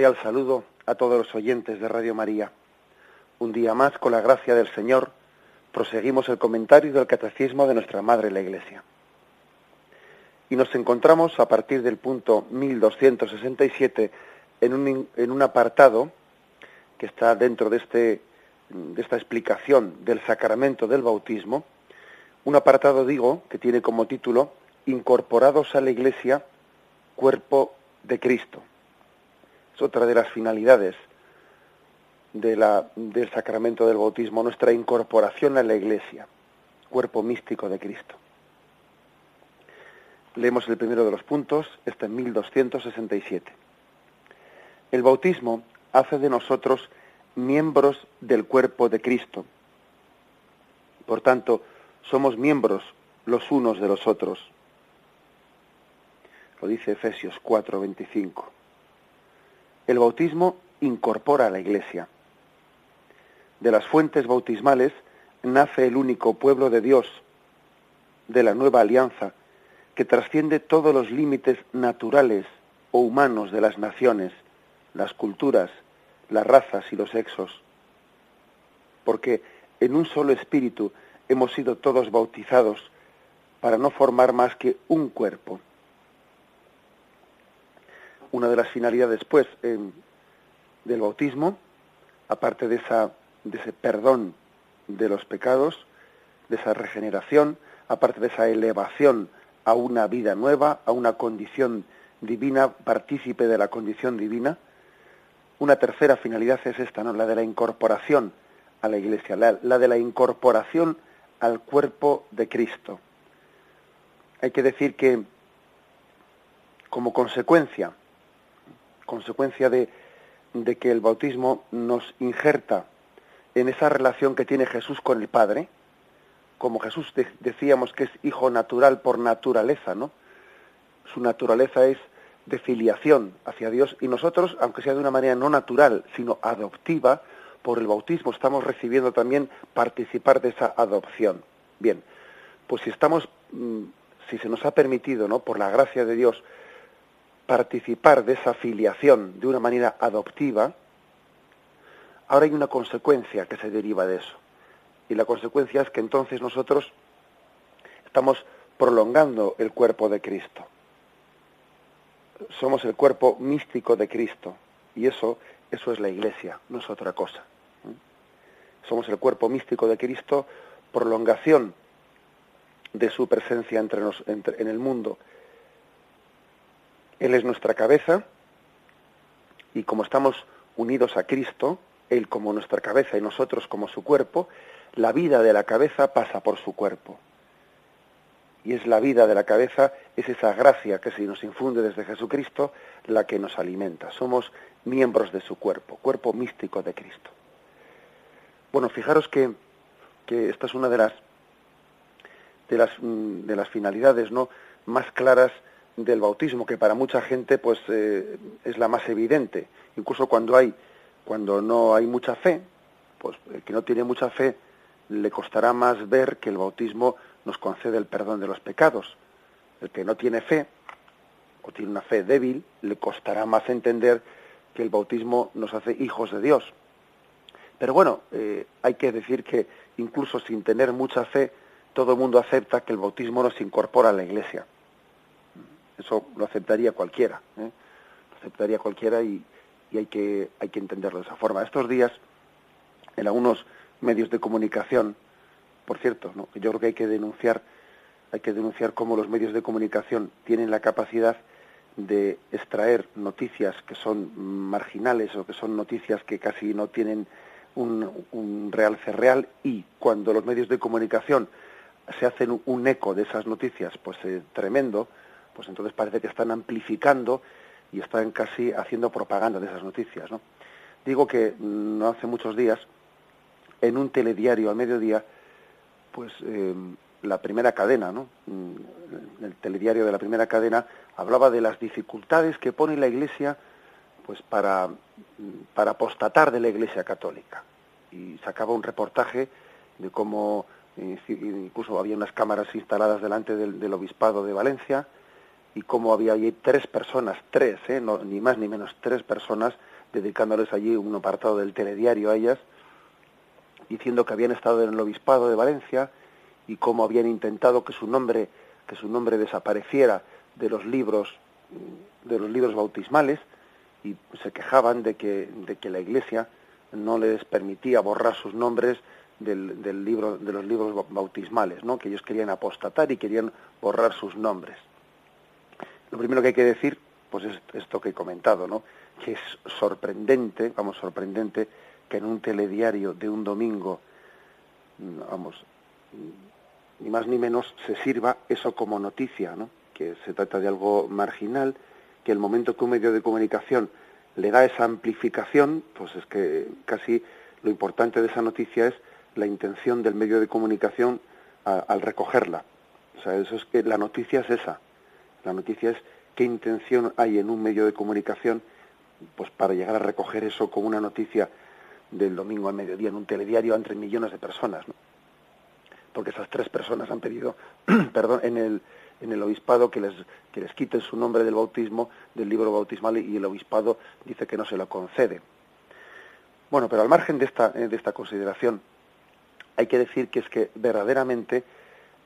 Cordial saludo a todos los oyentes de Radio María. Un día más, con la gracia del Señor, proseguimos el comentario del Catecismo de nuestra Madre la Iglesia. Y nos encontramos a partir del punto 1267 en un, en un apartado que está dentro de, este, de esta explicación del sacramento del bautismo, un apartado, digo, que tiene como título Incorporados a la Iglesia, cuerpo de Cristo otra de las finalidades del sacramento del bautismo, nuestra incorporación a la Iglesia, cuerpo místico de Cristo. Leemos el primero de los puntos, este en 1267. El bautismo hace de nosotros miembros del cuerpo de Cristo. Por tanto, somos miembros los unos de los otros. Lo dice Efesios 4:25 el bautismo incorpora a la Iglesia. De las fuentes bautismales nace el único pueblo de Dios, de la nueva alianza, que trasciende todos los límites naturales o humanos de las naciones, las culturas, las razas y los sexos. Porque en un solo espíritu hemos sido todos bautizados para no formar más que un cuerpo una de las finalidades, pues, del bautismo, aparte de, esa, de ese perdón de los pecados, de esa regeneración, aparte de esa elevación a una vida nueva, a una condición divina, partícipe de la condición divina, una tercera finalidad es esta, ¿no? la de la incorporación a la Iglesia, la, la de la incorporación al cuerpo de Cristo. Hay que decir que, como consecuencia consecuencia de, que el bautismo nos injerta en esa relación que tiene Jesús con el Padre, como Jesús decíamos que es hijo natural por naturaleza, ¿no? Su naturaleza es de filiación hacia Dios y nosotros, aunque sea de una manera no natural, sino adoptiva, por el bautismo estamos recibiendo también participar de esa adopción. Bien, pues si estamos, mm, si se nos ha permitido, ¿no? Por la gracia de Dios, participar de esa filiación de una manera adoptiva, ahora hay una consecuencia que se deriva de eso. Y la consecuencia es que entonces nosotros estamos prolongando el cuerpo de Cristo. Somos el cuerpo místico de Cristo. Y eso, eso es la iglesia, no es otra cosa. Somos el cuerpo místico de Cristo, prolongación de su presencia entre en el mundo él es nuestra cabeza y como estamos unidos a Cristo, Él como nuestra cabeza y nosotros como su cuerpo, la vida de la cabeza pasa por su cuerpo. Y es la vida de la cabeza, es esa gracia que se nos infunde desde Jesucristo la que nos alimenta. Somos miembros de su cuerpo, cuerpo místico de Cristo. Bueno, fijaros que, que esta es una de las, de las, mm, de las finalidades ¿no? más claras del bautismo que para mucha gente pues eh, es la más evidente. Incluso cuando hay cuando no hay mucha fe pues el que no tiene mucha fe le costará más ver que el bautismo nos concede el perdón de los pecados. El que no tiene fe o tiene una fe débil le costará más entender que el bautismo nos hace hijos de Dios. Pero bueno eh, hay que decir que incluso sin tener mucha fe todo el mundo acepta que el bautismo nos incorpora a la Iglesia eso lo aceptaría cualquiera, ¿eh? lo aceptaría cualquiera y, hay, que, hay que entenderlo de esa forma. Estos días, en algunos medios de comunicación, por cierto, ¿no? yo creo que hay que denunciar, hay que denunciar cómo los medios de comunicación tienen la capacidad de extraer noticias que son marginales o que son noticias que casi no tienen un, un realce real y cuando los medios de comunicación se hacen un eco de esas noticias, pues eh, tremendo, pues entonces parece que están amplificando y están casi haciendo propaganda de esas noticias, ¿no? Digo que mm, no hace muchos días, en un telediario al mediodía, pues eh, la primera cadena, ¿no? Mm, el telediario de la primera cadena hablaba de las dificultades que pone la Iglesia, pues para, mm, para apostatar de la Iglesia católica. Y sacaba un reportaje de cómo incluso había unas cámaras instaladas delante del, obispado de Valencia y cómo había allí tres personas, tres, ¿eh? ni más ni menos tres personas, dedicándoles allí un apartado del telediario a ellas, diciendo que habían estado en el obispado de Valencia y cómo habían intentado que su nombre, que su nombre desapareciera de los libros, de los libros bautismales, y se quejaban de que, de que la Iglesia no les permitía borrar sus nombres del, del, libro, de los libros bautismales, ¿no? que ellos querían apostatar y querían borrar sus nombres. Lo primero que hay que decir, pues es esto que he comentado, ¿no? que es sorprendente, vamos, sorprendente, que en un telediario de un domingo, vamos, ni más ni menos se sirva eso como noticia, ¿no? que se trata de algo marginal, que el momento que un medio de comunicación le da esa amplificación, pues es que casi lo importante de esa noticia es la intención del medio de comunicación al recogerla. O sea, eso es que la noticia es esa. La noticia es qué intención hay en un medio de comunicación pues para llegar a recoger eso como una noticia del domingo al mediodía en un telediario entre millones de personas. Porque esas tres personas han pedido, perdón, en el en el obispado que les que les quiten su nombre del bautismo del libro bautismal y el obispado dice que no se lo concede. Bueno, pero al margen de esta de esta consideración, hay que decir que es que verdaderamente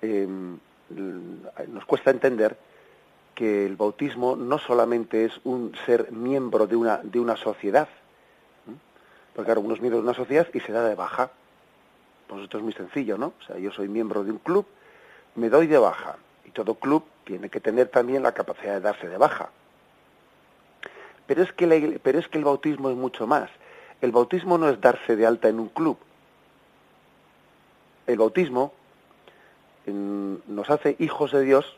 em, nos cuesta entender que el bautismo no solamente es un ser miembro de una, de una sociedad, porque claro, uno es miembro de una sociedad y se da de baja. Pues esto es muy sencillo, ¿no? O sea, yo soy miembro de un club, me doy de baja, y todo club tiene que tener también la capacidad de darse de baja. Pero es que, pero es que el bautismo es mucho más. El bautismo no es darse de alta en un club, el bautismo nos hace hijos de Dios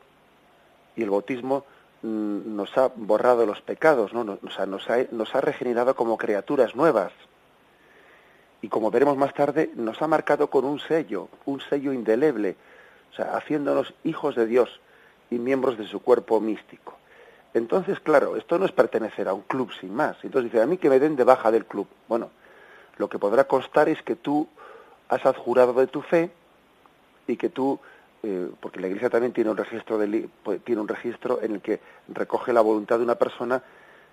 y el bautismo mm, nos ha borrado los pecados, ¿no? nos, ha, nos ha regenerado como criaturas nuevas. Y como veremos más tarde, nos ha marcado con un sello, un sello indeleble, o sea, haciéndonos hijos de Dios y miembros de su cuerpo místico. Entonces, claro, esto no es pertenecer a un club sin más. Entonces dice, a mí que me den de baja del club. Bueno, lo que podrá constar es que tú has adjurado de tu fe y que tú, eh, porque la Iglesia también tiene un registro de, pues, tiene un registro en el que recoge la voluntad de una persona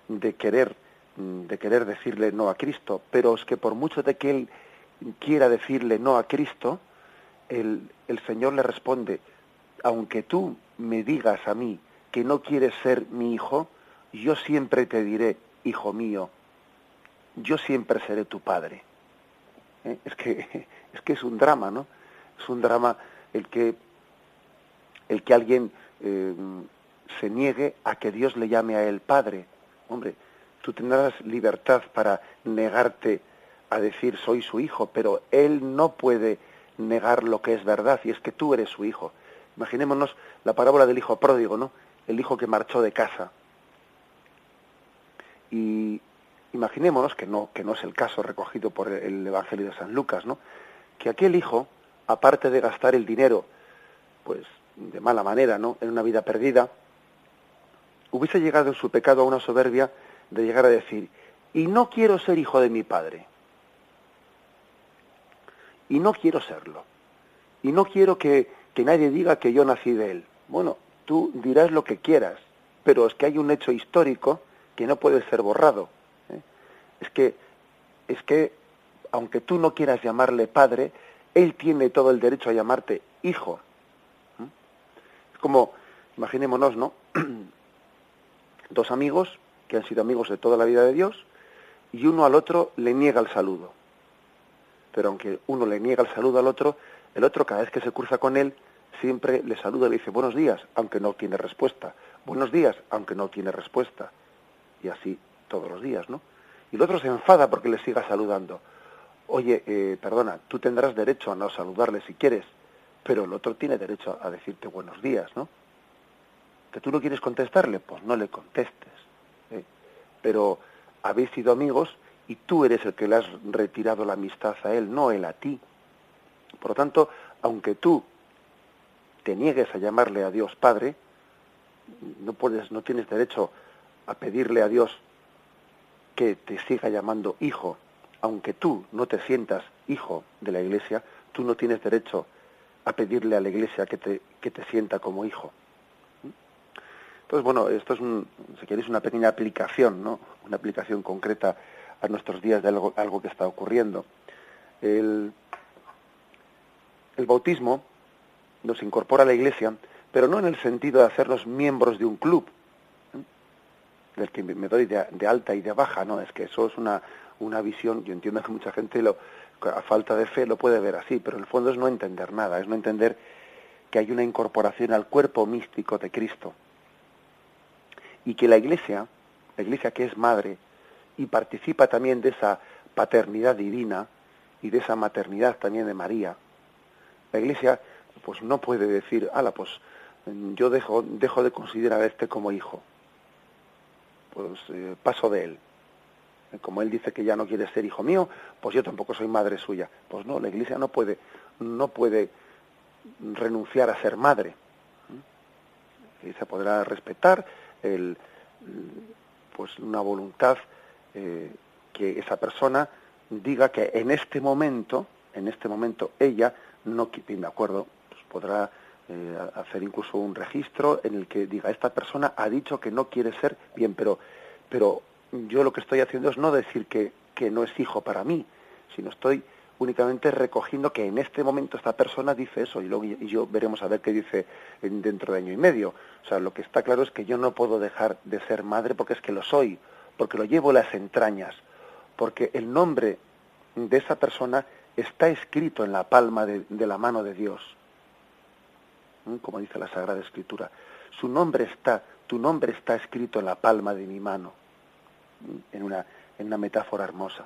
de querer mm, de querer decirle no a Cristo, pero es que por mucho de que él quiera decirle no a Cristo, el, el Señor le responde, aunque tú me digas a mí que no quieres ser mi hijo, yo siempre te diré, hijo mío, yo siempre seré tu padre. ¿Eh? Es que es que es un drama, ¿no? Es un drama el que el que alguien eh, se niegue a que Dios le llame a él Padre. Hombre, tú tendrás libertad para negarte a decir soy su hijo, pero él no puede negar lo que es verdad y es que tú eres su hijo. Imaginémonos la parábola del hijo pródigo, ¿no? El hijo que marchó de casa. Y imaginémonos que no que no es el caso recogido por el Evangelio de San Lucas, ¿no? que aquel hijo, aparte de gastar el dinero, pues de mala manera, ¿no? En una vida perdida, hubiese llegado en su pecado a una soberbia de llegar a decir, y no quiero ser hijo de mi padre. Y no quiero serlo. Y no quiero que, que nadie diga que yo nací de él. Bueno, tú dirás lo que quieras, pero es que hay un hecho histórico que no puede ser borrado. ¿eh? Es que, es que aunque tú no quieras llamarle padre, él tiene todo el derecho a llamarte hijo. Como, imaginémonos, ¿no? Dos amigos que han sido amigos de toda la vida de Dios y uno al otro le niega el saludo. Pero aunque uno le niega el saludo al otro, el otro cada vez que se cruza con él siempre le saluda, le dice buenos días, aunque no tiene respuesta. Buenos días, aunque no tiene respuesta. Y así todos los días, ¿no? Y el otro se enfada porque le siga saludando. Oye, eh, perdona, tú tendrás derecho a no saludarle si quieres, pero el otro tiene derecho a decirte buenos días, ¿no? Que tú no quieres contestarle, pues no le contestes. ¿eh? Pero habéis sido amigos y tú eres el que le has retirado la amistad a él, no él a ti. Por lo tanto, aunque tú te niegues a llamarle a Dios Padre, no puedes, no tienes derecho a pedirle a Dios que te siga llamando hijo, aunque tú no te sientas hijo de la Iglesia, tú no tienes derecho a pedirle a la Iglesia que te, que te sienta como hijo. Entonces, bueno, esto es, un, si queréis, una pequeña aplicación, ¿no? Una aplicación concreta a nuestros días de algo, algo que está ocurriendo. El, el bautismo nos incorpora a la Iglesia, pero no en el sentido de hacernos miembros de un club, del que me doy de, alta y de baja, no, es que eso es una, una visión, yo entiendo que mucha gente lo, a falta de fe lo puede ver así, pero en el fondo es no entender nada, es no entender que hay una incorporación al cuerpo místico de Cristo. Y que la Iglesia, la Iglesia que es madre, y participa también de esa paternidad divina y de esa maternidad también de María, la Iglesia pues no puede decir, ala, pues yo dejo, dejo de considerar a este como hijo, pues eh, paso de él. Como él dice que ya no quiere ser hijo mío, pues yo tampoco soy madre suya. Pues no, la Iglesia no puede, no puede renunciar a ser madre. Y se podrá respetar el, pues una voluntad eh, que esa persona diga que en este momento, en este momento ella no, de acuerdo, pues podrá eh, hacer incluso un registro en el que diga esta persona ha dicho que no quiere ser bien, pero, pero yo lo que estoy haciendo es no decir que, que no es hijo para mí, sino estoy únicamente recogiendo que en este momento esta persona dice eso y luego y yo veremos a ver qué dice dentro de año y medio. O sea, lo que está claro es que yo no puedo dejar de ser madre porque es que lo soy, porque lo llevo las entrañas, porque el nombre de esa persona está escrito en la palma de, la mano de Dios, como dice la Sagrada Escritura. Su nombre está, tu nombre está escrito en la palma de mi mano, en una, en una metáfora hermosa.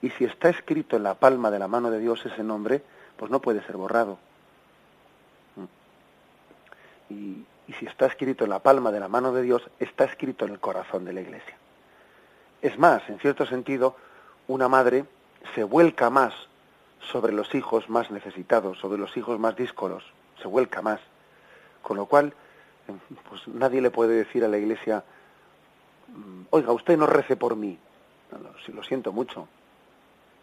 Y si está escrito en la palma de la mano de Dios ese nombre, pues no puede ser borrado. Y, y si está escrito en la palma de la mano de Dios, está escrito en el corazón de la Iglesia. Es más, en cierto sentido, una madre se vuelca más sobre los hijos más necesitados, sobre los hijos más díscolos, se vuelca más. Con lo cual, pues nadie le puede decir a la iglesia, mm, oiga, usted no rece por mí. si lo siento mucho,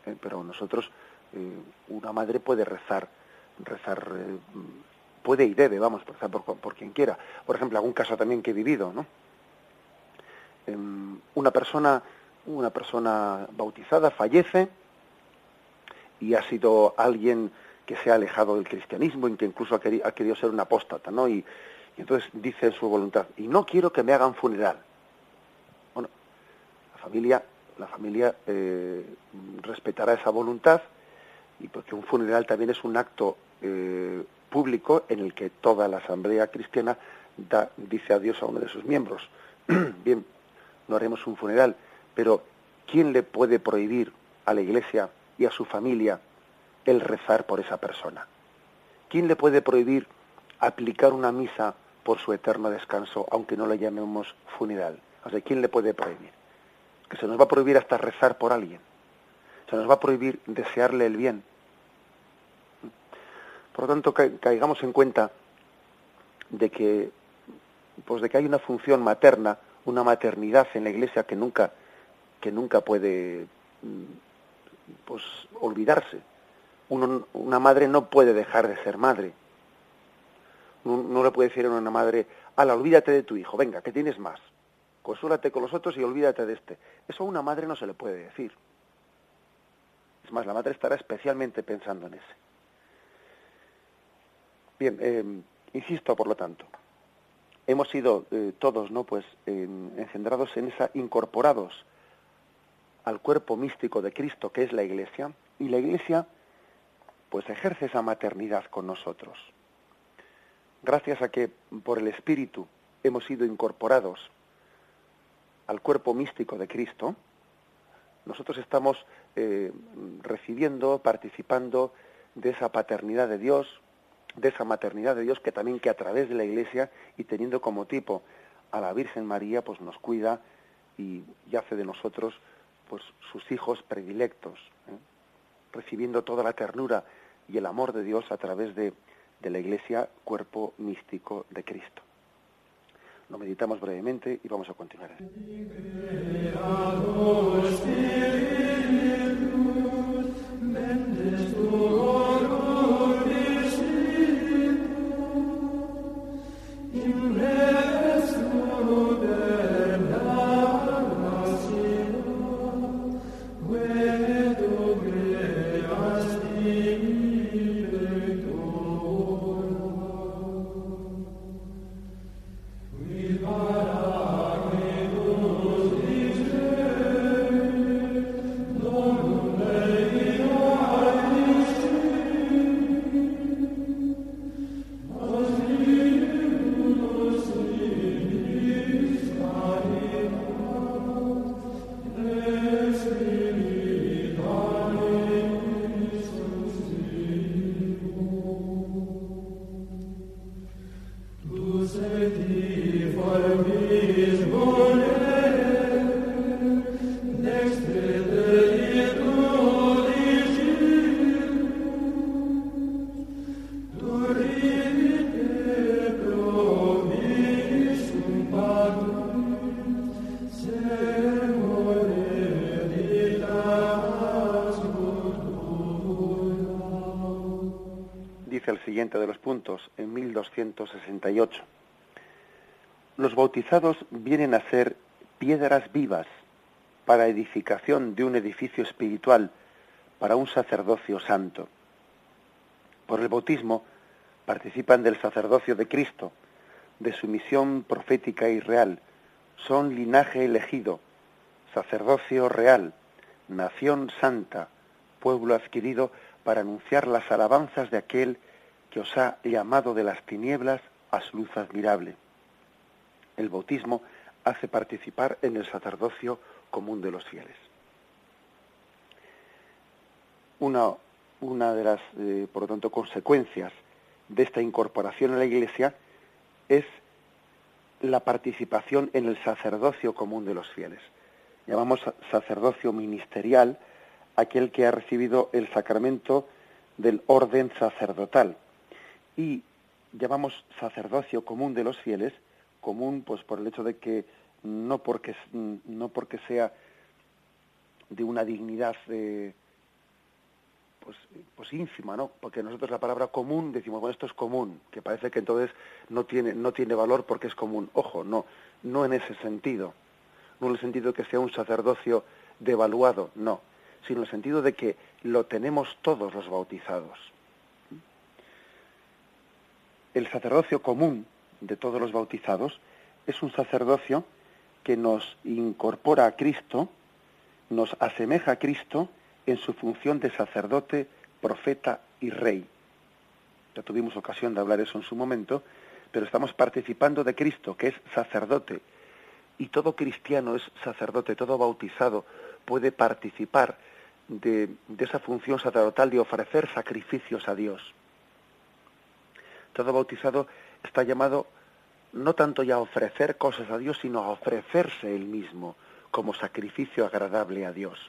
¿eh? pero nosotros, eh, una madre puede rezar, rezar, eh, puede y debe, vamos, rezar por, por, quien quiera. Por ejemplo, algún caso también que he vivido, ¿no? Em, una persona, una persona bautizada fallece, y ha sido alguien que se ha alejado del cristianismo y que incluso ha querido, ser un apóstata, ¿no? Y, entonces dice en su voluntad, y no quiero que me hagan funeral. Familia, la familia eh, respetará esa voluntad y porque un funeral también es un acto eh, público en el que toda la asamblea cristiana da, dice adiós a uno de sus miembros. Bien, no haremos un funeral, pero ¿quién le puede prohibir a la Iglesia y a su familia el rezar por esa persona. ¿Quién le puede prohibir aplicar una misa por su eterno descanso, aunque no le llamemos funeral? O sea, ¿quién le puede prohibir? Que se nos va a prohibir hasta rezar por alguien. Se nos va a prohibir desearle el bien. Por lo tanto, caigamos en cuenta de que, pues de que hay una función materna, una maternidad en la Iglesia que nunca, que nunca puede pues olvidarse. una madre no puede dejar de ser madre. No, le puede decir a una madre, ala, olvídate de tu hijo, venga, que tienes más. Consúlate con los otros y olvídate de este. Eso a una madre no se le puede decir. Es más, la madre estará especialmente pensando en ese. Bien, eh, insisto, por lo tanto, hemos sido eh, todos, ¿no? Pues engendrados en esa, incorporados al cuerpo místico de Cristo que es la Iglesia y la Iglesia pues ejerce esa maternidad con nosotros. gracias a que por el Espíritu hemos sido incorporados al cuerpo místico de Cristo, nosotros estamos eh, recibiendo, participando de esa paternidad de Dios, de esa maternidad de Dios que también que a través de la Iglesia y teniendo como tipo a la Virgen María, pues nos cuida y, hace de nosotros pues sus hijos predilectos, ¿eh? recibiendo toda la ternura y el amor de Dios a través de, de la Iglesia, cuerpo místico de Cristo. Lo meditamos brevemente y vamos a continuar. Los bautizados vienen a ser piedras vivas para edificación de un edificio espiritual, para un sacerdocio santo. Por el bautismo participan del sacerdocio de Cristo, de su misión profética y real. Son linaje elegido, sacerdocio real, nación santa, pueblo adquirido para anunciar las alabanzas de aquel que os ha llamado de las tinieblas a su luz admirable. El bautismo hace participar en el sacerdocio común de los fieles. Una, una de las, eh, por lo tanto, consecuencias de esta incorporación a la Iglesia es la participación en el sacerdocio común de los fieles. Llamamos sacerdocio ministerial aquel que ha recibido el sacramento del orden sacerdotal y llamamos sacerdocio común de los fieles, común pues por el hecho de que no porque, no porque sea de una dignidad eh, pues, pues ínfima, ¿no? Porque nosotros la palabra común decimos, bueno, esto es común, que parece que entonces no tiene, no tiene valor porque es común. Ojo, no, no en ese sentido, no en el sentido de que sea un sacerdocio devaluado, no, sino en el sentido de que lo tenemos todos los bautizados el sacerdocio común de todos los bautizados es un sacerdocio que nos incorpora a Cristo, nos asemeja a Cristo en su función de sacerdote, profeta y rey. Ya tuvimos ocasión de hablar eso en su momento, pero estamos participando de Cristo, que es sacerdote. Y todo cristiano es sacerdote, todo bautizado puede participar de, de esa función sacerdotal de ofrecer sacrificios a Dios todo bautizado está llamado no tanto ya a ofrecer cosas a Dios, sino a ofrecerse él mismo como sacrificio agradable a Dios.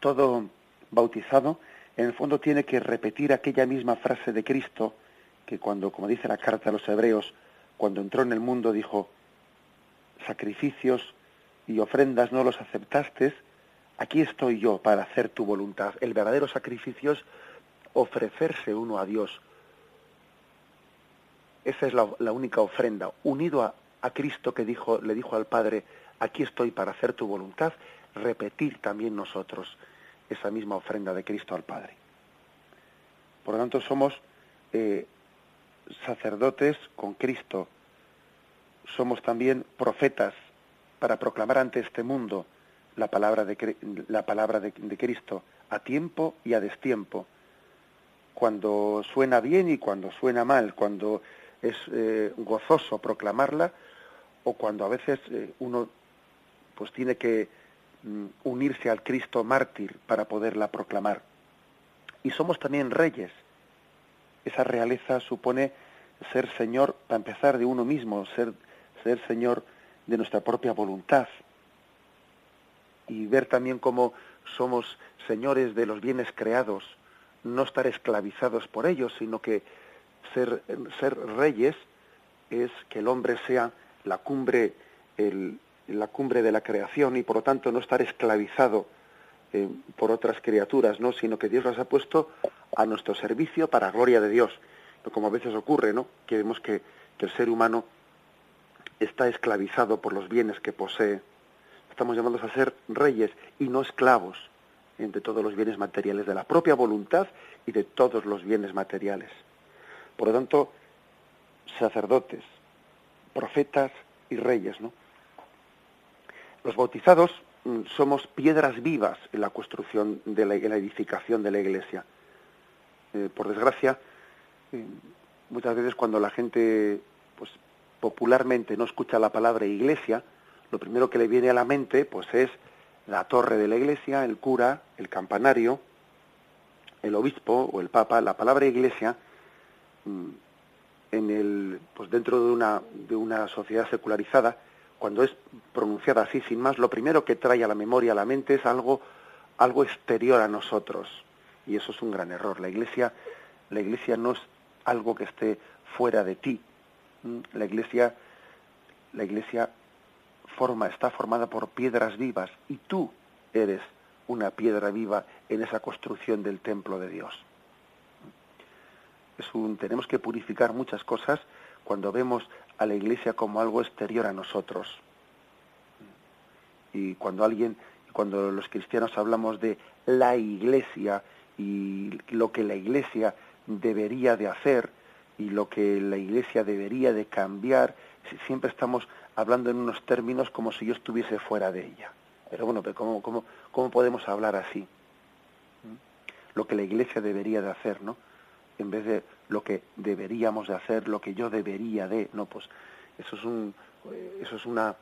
Todo bautizado, en el fondo, tiene que repetir aquella misma frase de Cristo que cuando, como dice la carta a los hebreos, cuando entró en el mundo dijo, sacrificios y ofrendas no los aceptaste, aquí estoy yo para hacer tu voluntad. El verdadero sacrificio es ofrecerse uno a Dios. Esa es la, única ofrenda, unido a, Cristo que dijo, le dijo al Padre, aquí estoy para hacer tu voluntad, repetir también nosotros esa misma ofrenda de Cristo al Padre. Por lo tanto, somos eh, sacerdotes con Cristo, somos también profetas para proclamar ante este mundo la palabra de, la palabra de Cristo a tiempo y a destiempo cuando suena bien y cuando suena mal, cuando es eh, gozoso proclamarla o cuando a veces eh, uno pues tiene que mm, unirse al Cristo mártir para poderla proclamar. Y somos también reyes. Esa realeza supone ser señor, para empezar, de uno mismo, ser, ser señor de nuestra propia voluntad. Y ver también cómo somos señores de los bienes creados, no estar esclavizados por ellos, sino que ser, ser reyes es que el hombre sea la cumbre, el, la cumbre de la creación y por lo tanto no estar esclavizado eh, por otras criaturas, ¿no? sino que Dios las ha puesto a nuestro servicio para gloria de Dios. como a veces ocurre, ¿no? que vemos que, que el ser humano está esclavizado por los bienes que posee. Estamos llamados a ser reyes y no esclavos de todos los bienes materiales, de la propia voluntad y de todos los bienes materiales. Por lo tanto, sacerdotes, profetas y reyes, ¿no? Los bautizados mm, somos piedras vivas en la construcción de la, edificación de la iglesia. Eh, por desgracia, eh, muchas veces cuando la gente, pues popularmente no escucha la palabra iglesia, lo primero que le viene a la mente, pues es la torre de la iglesia, el cura, el campanario, el obispo o el papa, la palabra iglesia, mm, en el, pues dentro de una, de una sociedad secularizada, cuando es pronunciada así sin más, lo primero que trae a la memoria, a la mente, es algo, algo exterior a nosotros. Y eso es un gran error. La iglesia, la iglesia no es algo que esté fuera de ti. Mm, la iglesia, la iglesia forma, está formada por piedras vivas y tú eres una piedra viva en esa construcción del templo de Dios. Es un, tenemos que purificar muchas cosas cuando vemos a la iglesia como algo exterior a nosotros. Y cuando alguien, cuando los cristianos hablamos de la iglesia y lo que la iglesia debería de hacer y lo que la iglesia debería de cambiar, siempre estamos hablando en unos términos como si yo estuviese fuera de ella. Pero bueno, pero ¿cómo, cómo, cómo podemos hablar así? ¿Mm? Lo que la Iglesia debería de hacer, ¿no? En vez de lo que deberíamos de hacer, lo que yo debería de, no, pues eso es un, eso es una,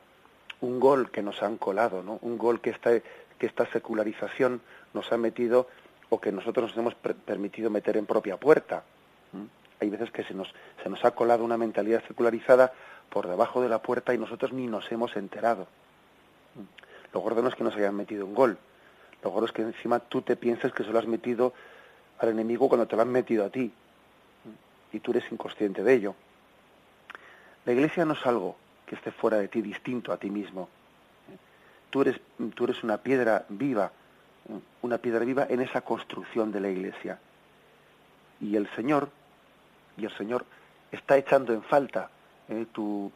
un gol que nos han colado, ¿no? Un gol que esta, que esta secularización nos ha metido o que nosotros nos hemos permitido meter en propia puerta. ¿Mm? Hay veces que se nos, se nos ha colado una mentalidad secularizada por debajo de la puerta y nosotros ni nos hemos enterado. Lo gordo no es que nos hayan metido un gol. Lo gordo es que encima tú te piensas que se lo has metido al enemigo cuando te lo han metido a ti. Y tú eres inconsciente de ello. La iglesia no es algo que esté fuera de ti, distinto a ti mismo. Tú eres, tú eres una piedra viva, una piedra viva en esa construcción de la iglesia. Y el Señor, y el Señor está echando en falta eh, tu,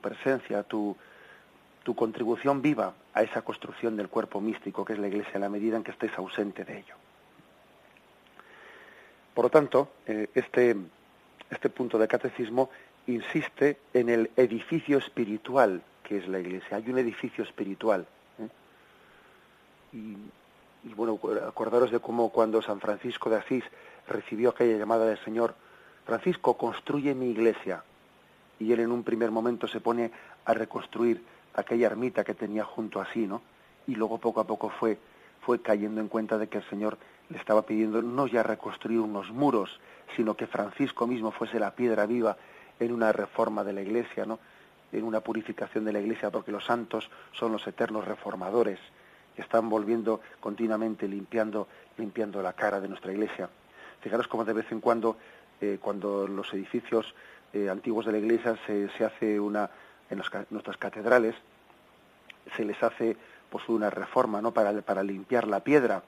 presencia, tu, tu contribución viva a esa construcción del cuerpo místico que es la Iglesia, en la medida en que estés ausente de ello. Por lo tanto, eh, este, este punto de catecismo insiste en el edificio espiritual que es la Iglesia. Hay un edificio espiritual. ¿eh? Y, y, bueno, acordaros de cómo cuando San Francisco de Asís recibió aquella llamada del Señor, Francisco, construye mi iglesia y él en un primer momento se pone a reconstruir aquella ermita que tenía junto a sí, ¿no? Y luego poco a poco fue, fue cayendo en cuenta de que el Señor le estaba pidiendo no ya reconstruir unos muros, sino que Francisco mismo fuese la piedra viva en una reforma de la Iglesia, ¿no? En una purificación de la Iglesia, porque los santos son los eternos reformadores, que están volviendo continuamente limpiando, limpiando la cara de nuestra Iglesia. Fijaros cómo de vez en cuando, eh, cuando los edificios eh, antiguos de la iglesia se, se hace una en nuestras catedrales se les hace pues una reforma no para, para limpiar la piedra.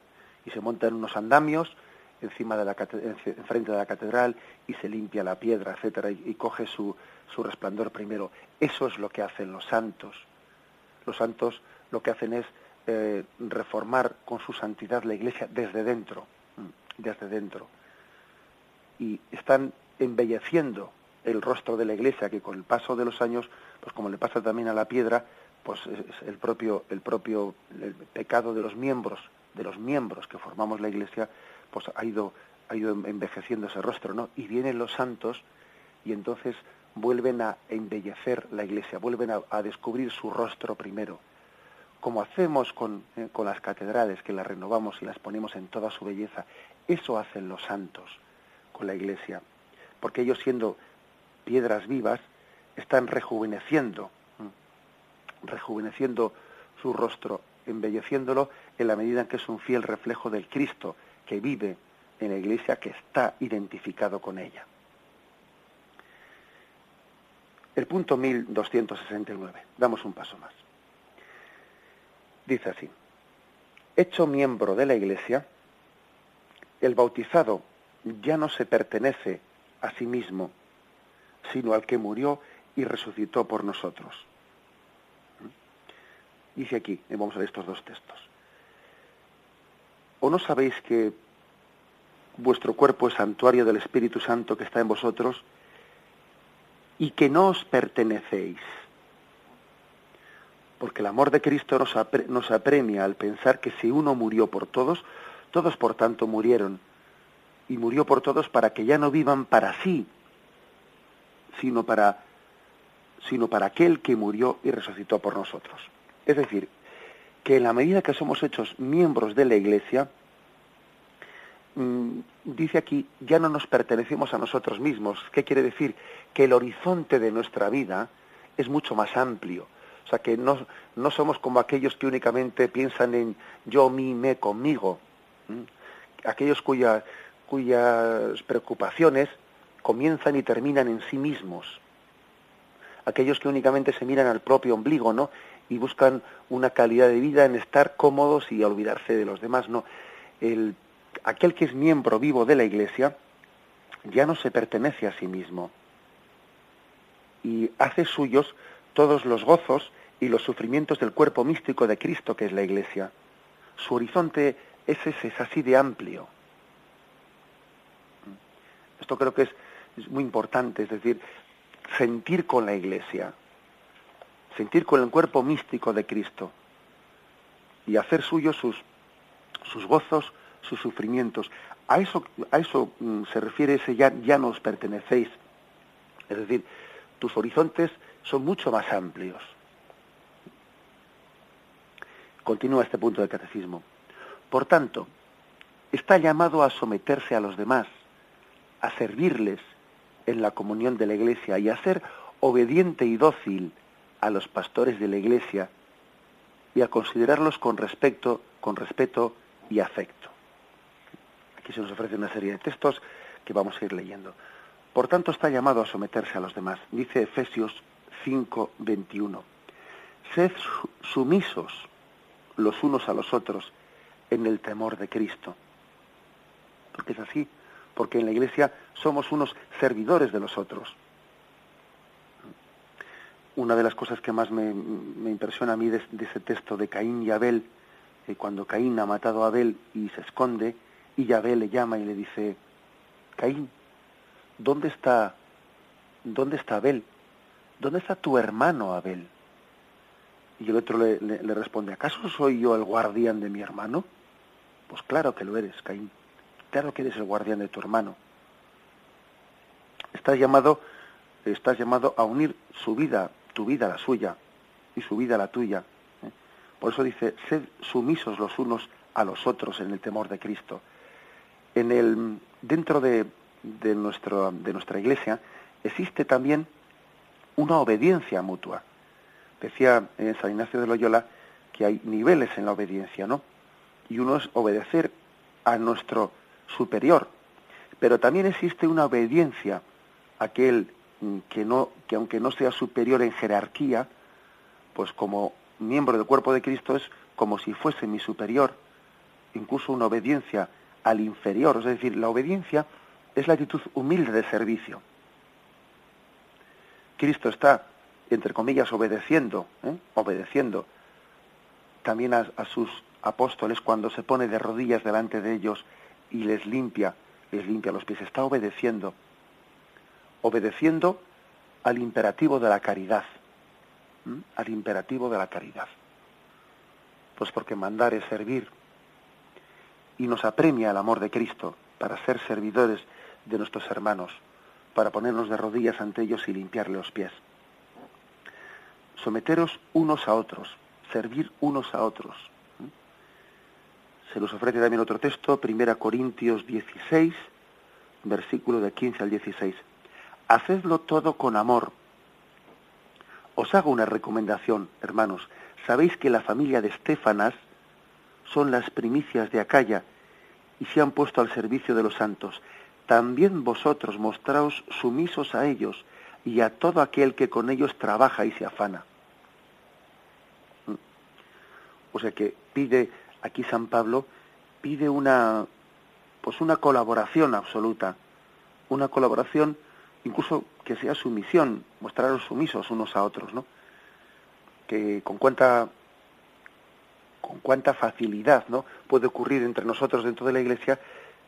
Y se montan unos andamios encima de la enfrente de la catedral y se limpia la piedra etcétera y, coge su, su resplandor primero. Eso es lo que hacen los santos. Los santos lo que hacen es eh, reformar con su santidad la iglesia desde dentro mm, desde dentro y están embelleciendo el rostro de la iglesia que con el paso de los años pues como le pasa también a la piedra pues es el propio el propio el pecado de los miembros de los miembros que formamos la iglesia pues ha ido ha ido envejeciendo ese rostro, ¿no? Y vienen los santos y entonces vuelven a embellecer la iglesia, vuelven a, descubrir su rostro primero, como hacemos con, eh, con las catedrales, que las renovamos y las ponemos en toda su belleza. Eso hacen los santos con la iglesia, porque ellos siendo piedras vivas están rejuveneciendo, rejuveneciendo su rostro, embelleciéndolo en la medida en que es un fiel reflejo del Cristo que vive en la iglesia, que está identificado con ella. El punto 1269. Damos un paso más. Dice así. Hecho miembro de la Iglesia, el bautizado ya no se pertenece a sí mismo, sino al que murió y resucitó por nosotros. Dice aquí, vamos a ver estos dos textos. ¿O no sabéis que vuestro cuerpo es santuario del Espíritu Santo que está en vosotros y que no os pertenecéis. Porque el amor de Cristo nos, apremia al pensar que si uno murió por todos, todos por tanto murieron. Y murió por todos para que ya no vivan para sí, sino para, sino para aquel que murió y resucitó por nosotros. Es decir, que en la medida que somos hechos miembros de la Iglesia, Mm, dice aquí, ya no nos pertenecemos a nosotros mismos. ¿Qué quiere decir? Que el horizonte de nuestra vida es mucho más amplio. O sea, que no, no somos como aquellos que únicamente piensan en yo, mí, me, conmigo. Aquellos cuya, cuyas preocupaciones comienzan y terminan en sí mismos. Aquellos que únicamente se miran al propio ombligo, ¿no? Y buscan una calidad de vida en estar cómodos y olvidarse de los demás, ¿no? El aquel que es miembro vivo de la Iglesia ya no se pertenece a sí mismo y hace suyos todos los gozos y los sufrimientos del cuerpo místico de Cristo que es la Iglesia. Su horizonte es ese, es así de amplio. Esto creo que es, muy importante, es decir, sentir con la Iglesia, sentir con el cuerpo místico de Cristo y hacer suyos sus, sus gozos, sus sufrimientos. A eso, a eso mm, se refiere ese ya, ya nos pertenecéis. Es decir, tus horizontes son mucho más amplios. Continúa este punto del catecismo. Por tanto, está llamado a someterse a los demás, a servirles en la comunión de la Iglesia y a ser obediente y dócil a los pastores de la Iglesia y a considerarlos con respeto, con respeto y afecto. Aquí se nos ofrece una serie de textos que vamos a ir leyendo. Por tanto, está llamado a someterse a los demás. Dice Efesios 5, 21. Sed sumisos los unos a los otros en el temor de Cristo. Porque es así, porque en la Iglesia somos unos servidores de los otros. Una de las cosas que más me, impresiona a mí de, ese texto de Caín y Abel, eh, cuando Caín ha matado a Abel y se esconde, y Yahvé le llama y le dice, Caín, ¿dónde está, dónde está Abel? ¿Dónde está tu hermano Abel? Y el otro le, le, responde, ¿acaso soy yo el guardián de mi hermano? Pues claro que lo eres, Caín. Claro que eres el guardián de tu hermano. Estás llamado, estás llamado a unir su vida, tu vida a la suya, y su vida a la tuya. ¿eh? Por eso dice, sed sumisos los unos a los otros en el temor de Cristo en el, dentro de, de, nuestro, de nuestra iglesia existe también una obediencia mutua. Decía en San Ignacio de Loyola que hay niveles en la obediencia, ¿no? Y uno es obedecer a nuestro superior, pero también existe una obediencia a aquel que no que aunque no sea superior en jerarquía, pues como miembro del cuerpo de Cristo es como si fuese mi superior, incluso una obediencia al inferior. Es decir, la obediencia es la actitud humilde de servicio. Cristo está, entre comillas, obedeciendo, ¿eh? obedeciendo también a, sus apóstoles cuando se pone de rodillas delante de ellos y les limpia, les limpia los pies. Está obedeciendo, obedeciendo al imperativo de la caridad, al imperativo de la caridad. Pues porque mandar es servir, y nos apremia el amor de Cristo para ser servidores de nuestros hermanos, para ponernos de rodillas ante ellos y limpiarle los pies. Someteros unos a otros, servir unos a otros. Se nos ofrece también otro texto, 1 Corintios 16, versículo de 15 al 16. Hacedlo todo con amor. Os hago una recomendación, hermanos. Sabéis que la familia de Estefanas son las primicias de Acaya y se han puesto al servicio de los santos. También vosotros mostraos sumisos a ellos y a todo aquel que con ellos trabaja y se afana. O sea que pide aquí San Pablo pide una pues una colaboración absoluta, una colaboración incluso que sea sumisión, mostraros sumisos unos a otros, ¿no? Que con cuánta con cuánta facilidad, ¿no? puede ocurrir entre nosotros dentro de la Iglesia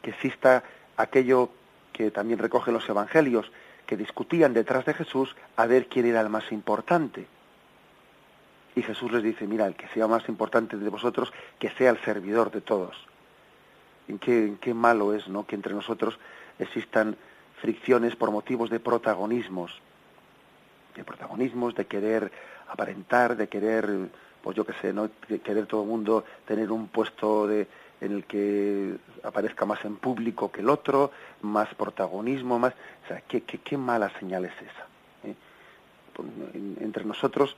que exista aquello que también recogen los evangelios, que discutían detrás de Jesús a ver quién era el más importante. Y Jesús les dice, mira, el que sea más importante de vosotros, que sea el servidor de todos. ¿En qué, malo es ¿no? que entre nosotros existan fricciones por motivos de protagonismos, de protagonismos, de querer aparentar, de querer, pues yo qué sé, ¿no? querer todo el mundo tener un puesto de, en el que aparezca más en público que el otro, más protagonismo, más... O sea, qué, qué, qué mala señal es esa. ¿eh? Pues, entre nosotros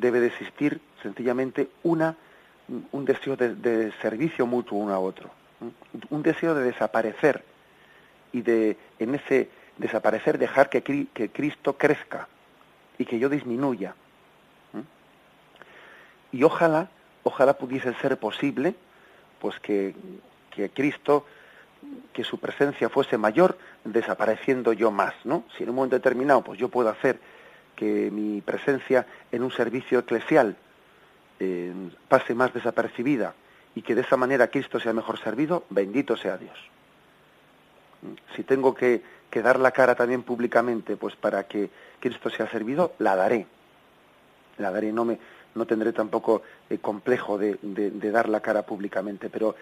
debe de existir sencillamente una, un deseo de, servicio mutuo uno a otro, un deseo de desaparecer y de en ese desaparecer dejar que, que Cristo crezca y que yo disminuya. Y ojalá, ojalá pudiese ser posible, pues que, que Cristo, que su presencia fuese mayor, desapareciendo yo más, ¿no? Si en un momento determinado, pues yo puedo hacer que mi presencia en un servicio eclesial eh, pase más desapercibida y que de esa manera Cristo sea mejor servido, bendito sea Dios. Si tengo que, dar la cara también públicamente, pues para que Cristo sea servido, la daré. La daré, no, me, no tendré tampoco eh, complejo de, de, dar la cara públicamente, pero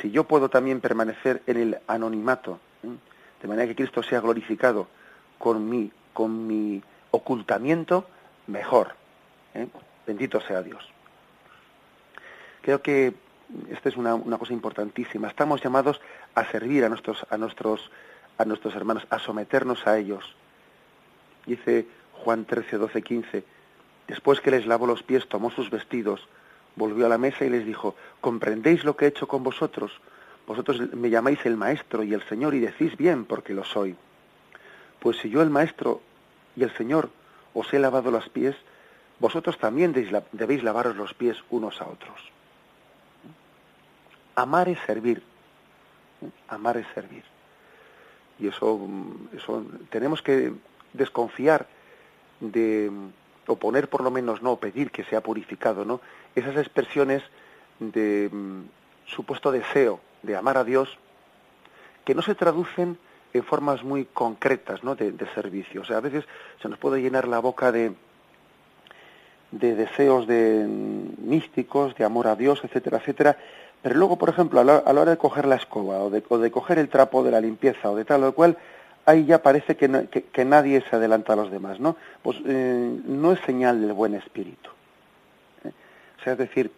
si yo puedo también permanecer en el anonimato, de manera que Cristo sea glorificado con mi, con mi ocultamiento, mejor. ¿eh? Bendito sea Dios. Creo que esta es una, una, cosa importantísima. Estamos llamados a servir a nuestros, a nuestros, a nuestros hermanos, a someternos a ellos. Dice Juan 13, 12, 15. Después que les lavó los pies, tomó sus vestidos, volvió a la mesa y les dijo, ¿comprendéis lo que he hecho con vosotros? Vosotros me llamáis el Maestro y el Señor y decís bien porque lo soy. Pues si yo el Maestro y el Señor os he lavado los pies, vosotros también debéis lavaros los pies unos a otros. Amar es servir. Amar es servir. Y eso, eso tenemos que desconfiar de, o poner por lo menos, no, pedir que sea purificado, ¿no? Esas expresiones de mm, supuesto deseo de amar a Dios que no se traducen en formas muy concretas ¿no? de, servicio. O sea, a veces se nos puede llenar la boca de, de deseos de místicos, de amor a Dios, etcétera, etcétera, pero luego, por ejemplo, a la, hora de coger la escoba o de, o de, coger el trapo de la limpieza o de tal o cual, ahí ya parece que, que, nadie se adelanta a los demás, ¿no? Pues eh, no es señal del buen espíritu. ¿eh? O sea, es decir,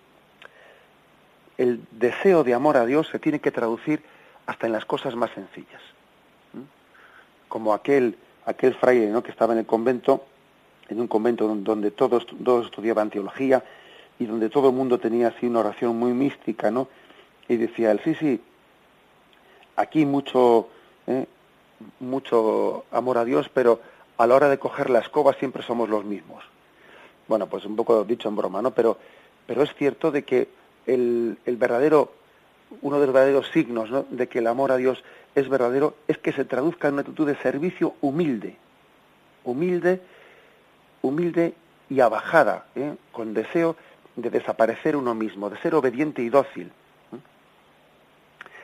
el deseo de amor a Dios se tiene que traducir hasta en las cosas más sencillas como aquel, aquel fraile ¿no? que estaba en el convento, en un convento donde todos, todos estudiaban teología y donde todo el mundo tenía así una oración muy mística, ¿no? Y decía él, sí, sí, aquí mucho, ¿eh? mucho amor a Dios, pero a la hora de coger la escoba siempre somos los mismos. Bueno, pues un poco dicho en broma, ¿no? Pero, pero es cierto de que el, el verdadero, uno de los verdaderos signos ¿no? de que el amor a Dios es verdadero es que se traduzca en una actitud de servicio humilde, humilde, humilde y abajada, ¿eh? con deseo de desaparecer uno mismo, de ser obediente y dócil. ¿eh?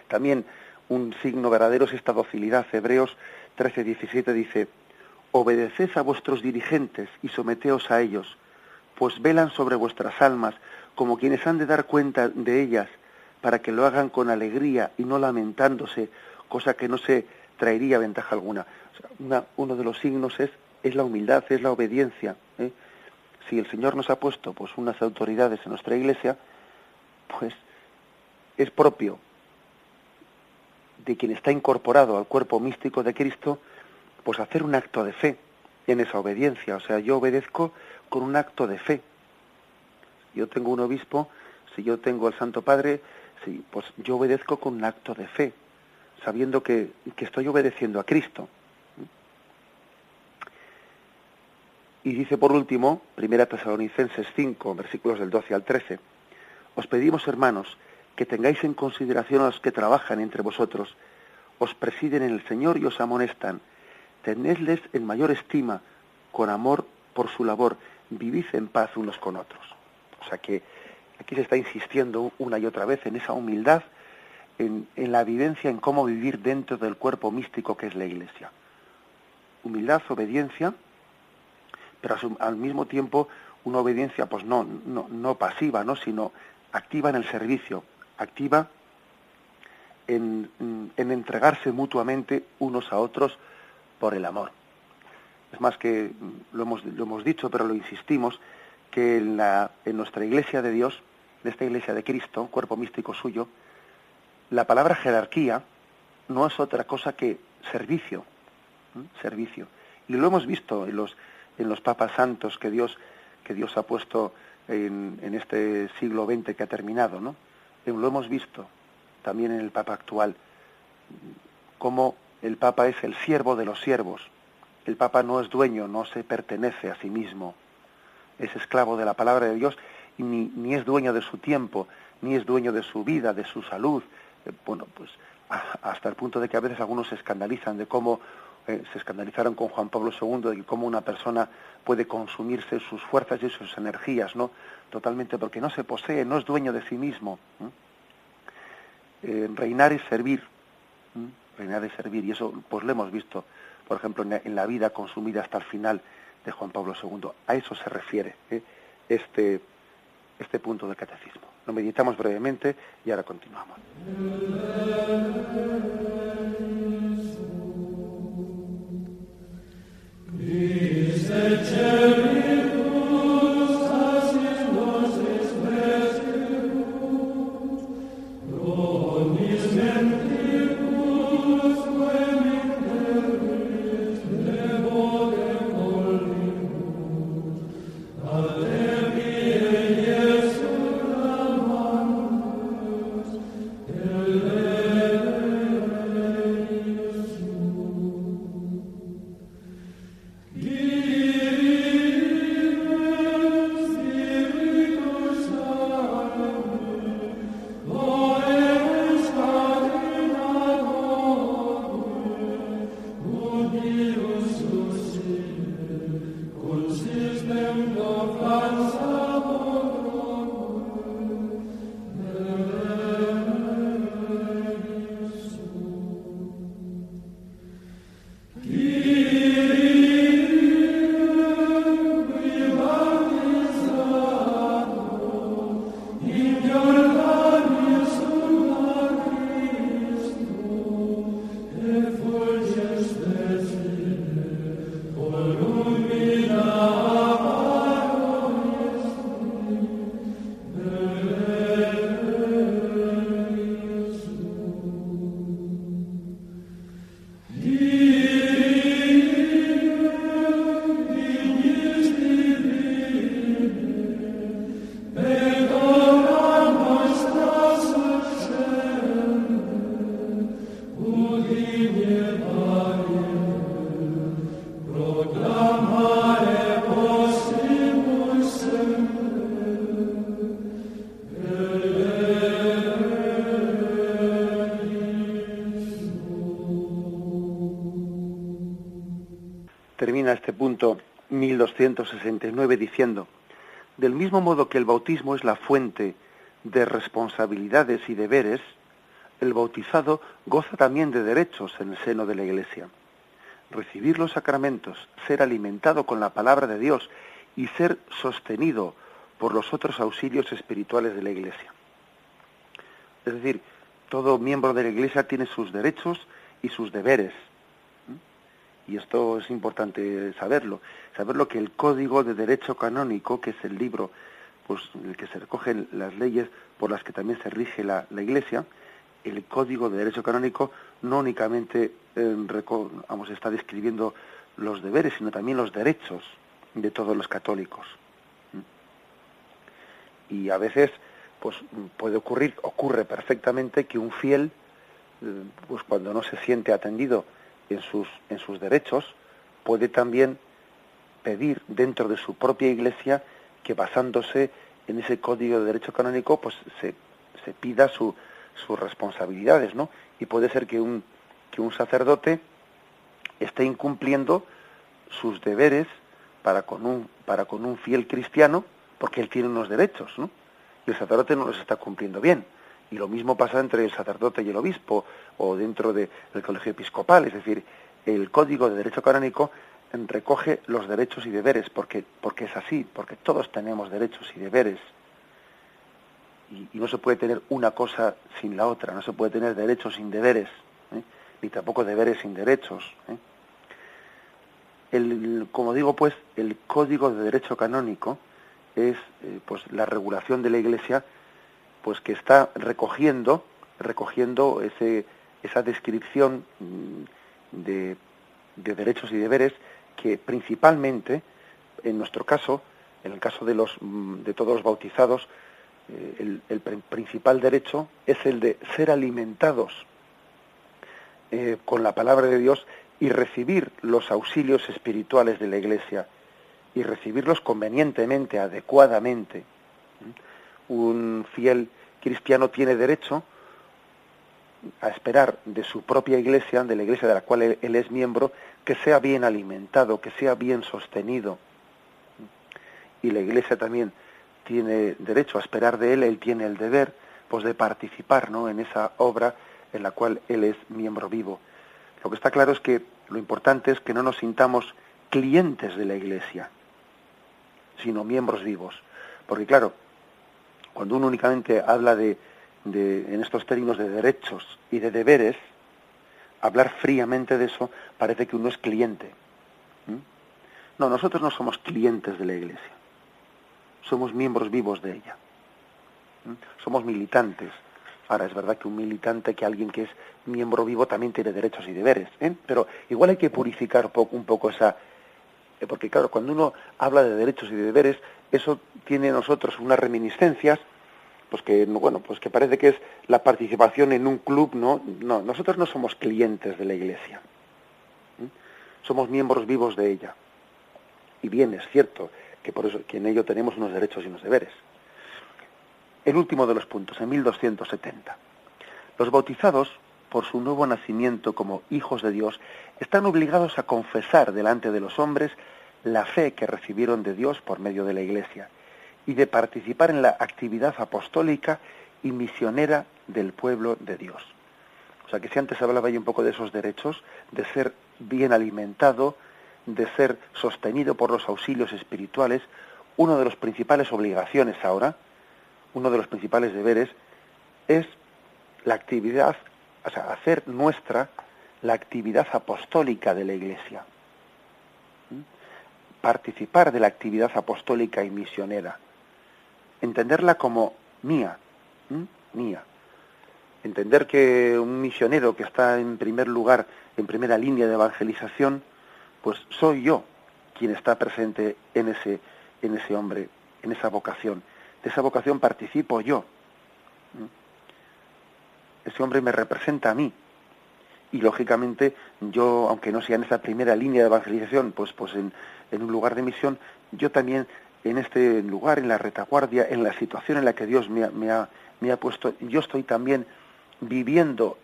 También un signo verdadero es esta docilidad. Hebreos 13, 17 dice, obedeced a vuestros dirigentes y someteos a ellos, pues velan sobre vuestras almas como quienes han de dar cuenta de ellas, para que lo hagan con alegría y no lamentándose, cosa que no se traería ventaja alguna. uno de los signos es, es la humildad, es la obediencia. ¿eh? Si el Señor nos ha puesto pues unas autoridades en nuestra iglesia, pues es propio de quien está incorporado al cuerpo místico de Cristo, pues hacer un acto de fe en esa obediencia. O sea, yo obedezco con un acto de fe. Yo tengo un obispo, si yo tengo al Santo Padre, sí, pues yo obedezco con un acto de fe, sabiendo que, que estoy obedeciendo a Cristo. Y dice por último, Primera Tesalonicenses 5, versículos del 12 al 13, os pedimos, hermanos, que tengáis en consideración a los que trabajan entre vosotros, os presiden en el Señor y os amonestan. Tenedles en mayor estima, con amor por su labor, vivid en paz unos con otros. O sea que aquí se está insistiendo una y otra vez en esa humildad, en, la vivencia, en cómo vivir dentro del cuerpo místico que es la Iglesia. Humildad, obediencia, pero al mismo tiempo una obediencia pues no, pasiva, ¿no? sino activa en el servicio, activa en, en, entregarse mutuamente unos a otros por el amor. Es más que lo hemos, lo hemos dicho, pero lo insistimos, que en, la, en nuestra iglesia de Dios, en esta iglesia de Cristo, cuerpo místico suyo, la palabra jerarquía no es otra cosa que servicio, servicio. Y lo hemos visto en los, en los papas santos que Dios, que Dios ha puesto en, en este siglo XX que ha terminado, ¿no? Eh, lo hemos visto también en el Papa actual, cómo el Papa es el siervo de los siervos. El Papa no es dueño, no se pertenece a sí mismo, es esclavo de la palabra de Dios ni, es dueño de su tiempo, ni es dueño de su vida, de su salud. Eh, bueno, pues hasta el punto de que a veces algunos se escandalizan de cómo eh, se escandalizaron con Juan Pablo II de cómo una persona puede consumirse sus fuerzas y sus energías, ¿no? Totalmente porque no se posee, no es dueño de sí mismo. Eh, reinar es servir, reinar es servir y eso pues lo hemos visto, por ejemplo, en la, vida consumida hasta el final de Juan Pablo II. A eso se refiere este este punto del catecismo. Lo meditamos brevemente y ahora continuamos. 1269 diciendo, del mismo modo que el bautismo es la fuente de responsabilidades y deberes, el bautizado goza también de derechos en el seno de la Iglesia. Recibir los sacramentos, ser alimentado con la palabra de Dios y ser sostenido por los otros auxilios espirituales de la Iglesia. Es decir, todo miembro de la Iglesia tiene sus derechos y sus deberes. Y esto es importante saberlo, saberlo que el Código de Derecho Canónico, que es el libro pues, en el que se recogen las leyes por las que también se rige la, Iglesia, el Código de Derecho Canónico no únicamente eh, vamos, está describiendo los deberes, sino también los derechos de todos los católicos. Y a veces pues puede ocurrir, ocurre perfectamente que un fiel, eh, pues cuando no se siente atendido en sus, en sus derechos, puede también pedir dentro de su propia iglesia que basándose en ese código de derecho canónico, pues se, se pida su, sus responsabilidades, ¿no? Y puede ser que un, que un sacerdote esté incumpliendo sus deberes para con un, para con un fiel cristiano, porque él tiene unos derechos, ¿no? Y el sacerdote no los está cumpliendo bien. Y lo mismo pasa entre el sacerdote y el obispo, o dentro del colegio episcopal, es decir, el código de derecho canónico recoge los derechos y deberes, porque, porque es así, porque todos tenemos derechos y deberes. Y, no se puede tener una cosa sin la otra, no se puede tener derechos sin deberes, ¿eh? ni tampoco deberes sin derechos. ¿eh? El, como digo, pues, el código de derecho canónico es eh, pues la regulación de la Iglesia pues que está recogiendo recogiendo ese, esa descripción mm, de, de derechos y deberes que principalmente, en nuestro caso, en el caso de, los, mm, de todos los bautizados, eh, el, principal derecho es el de ser alimentados eh, con la palabra de Dios y recibir los auxilios espirituales de la Iglesia y recibirlos convenientemente, adecuadamente. Un fiel cristiano tiene derecho a esperar de su propia iglesia, de la iglesia de la cual él, es miembro, que sea bien alimentado, que sea bien sostenido. Y la iglesia también tiene derecho a esperar de él, él tiene el deber pues de participar ¿no? en esa obra en la cual él es miembro vivo. Lo que está claro es que lo importante es que no nos sintamos clientes de la iglesia, sino miembros vivos. Porque claro, cuando uno únicamente habla de, en estos términos de derechos y de deberes, hablar fríamente de eso parece que uno es cliente. No, nosotros no somos clientes de la Iglesia, somos miembros vivos de ella, somos militantes. Ahora, es verdad que un militante, que alguien que es miembro vivo también tiene derechos y deberes, ¿eh? pero igual hay que purificar un poco esa... Eh, porque claro, cuando uno habla de derechos y de deberes, eso tiene en nosotros unas reminiscencias pues que bueno pues que parece que es la participación en un club no no nosotros no somos clientes de la iglesia somos miembros vivos de ella. Y bien es cierto que por eso que en ello tenemos unos derechos y unos deberes. El último de los puntos en 1270 los bautizados por su nuevo nacimiento como hijos de Dios están obligados a confesar delante de los hombres la fe que recibieron de Dios por medio de la iglesia y de participar en la actividad apostólica y misionera del pueblo de Dios. O sea que si antes hablaba ya un poco de esos derechos, de ser bien alimentado, de ser sostenido por los auxilios espirituales, una de las principales obligaciones ahora, uno de los principales deberes, es la actividad, o sea, hacer nuestra la actividad apostólica de la Iglesia. ¿Mm? Participar de la actividad apostólica y misionera entenderla como mía, mía. Entender que un misionero que está en primer lugar, en primera línea de evangelización, pues soy yo quien está presente en ese, en ese hombre, en esa vocación. De esa vocación participo yo. Ese hombre me representa a mí. Y lógicamente yo, aunque no sea en esa primera línea de evangelización, pues, pues en, en un lugar de misión, yo también en este lugar, en la retaguardia, en la situación en la que Dios me ha, me ha, me ha puesto, yo estoy también viviendo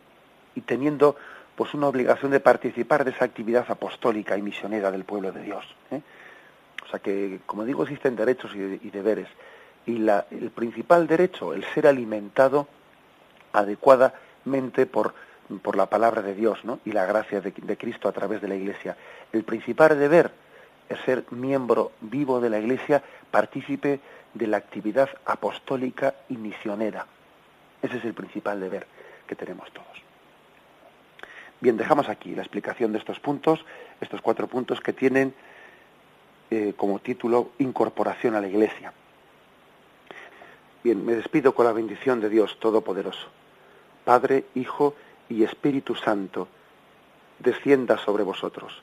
y teniendo pues una obligación de participar de esa actividad apostólica y misionera del pueblo de Dios. ¿eh? O sea que, como digo, existen derechos y, deberes. Y la, el principal derecho, el ser alimentado adecuadamente por, por la palabra de Dios ¿no? y la gracia de, de Cristo a través de la Iglesia. El principal deber, ser miembro vivo de la Iglesia, partícipe de la actividad apostólica y misionera. Ese es el principal deber que tenemos todos. Bien, dejamos aquí la explicación de estos puntos, estos cuatro puntos que tienen eh, como título Incorporación a la Iglesia. Bien, me despido con la bendición de Dios Todopoderoso. Padre, Hijo y Espíritu Santo, descienda sobre vosotros.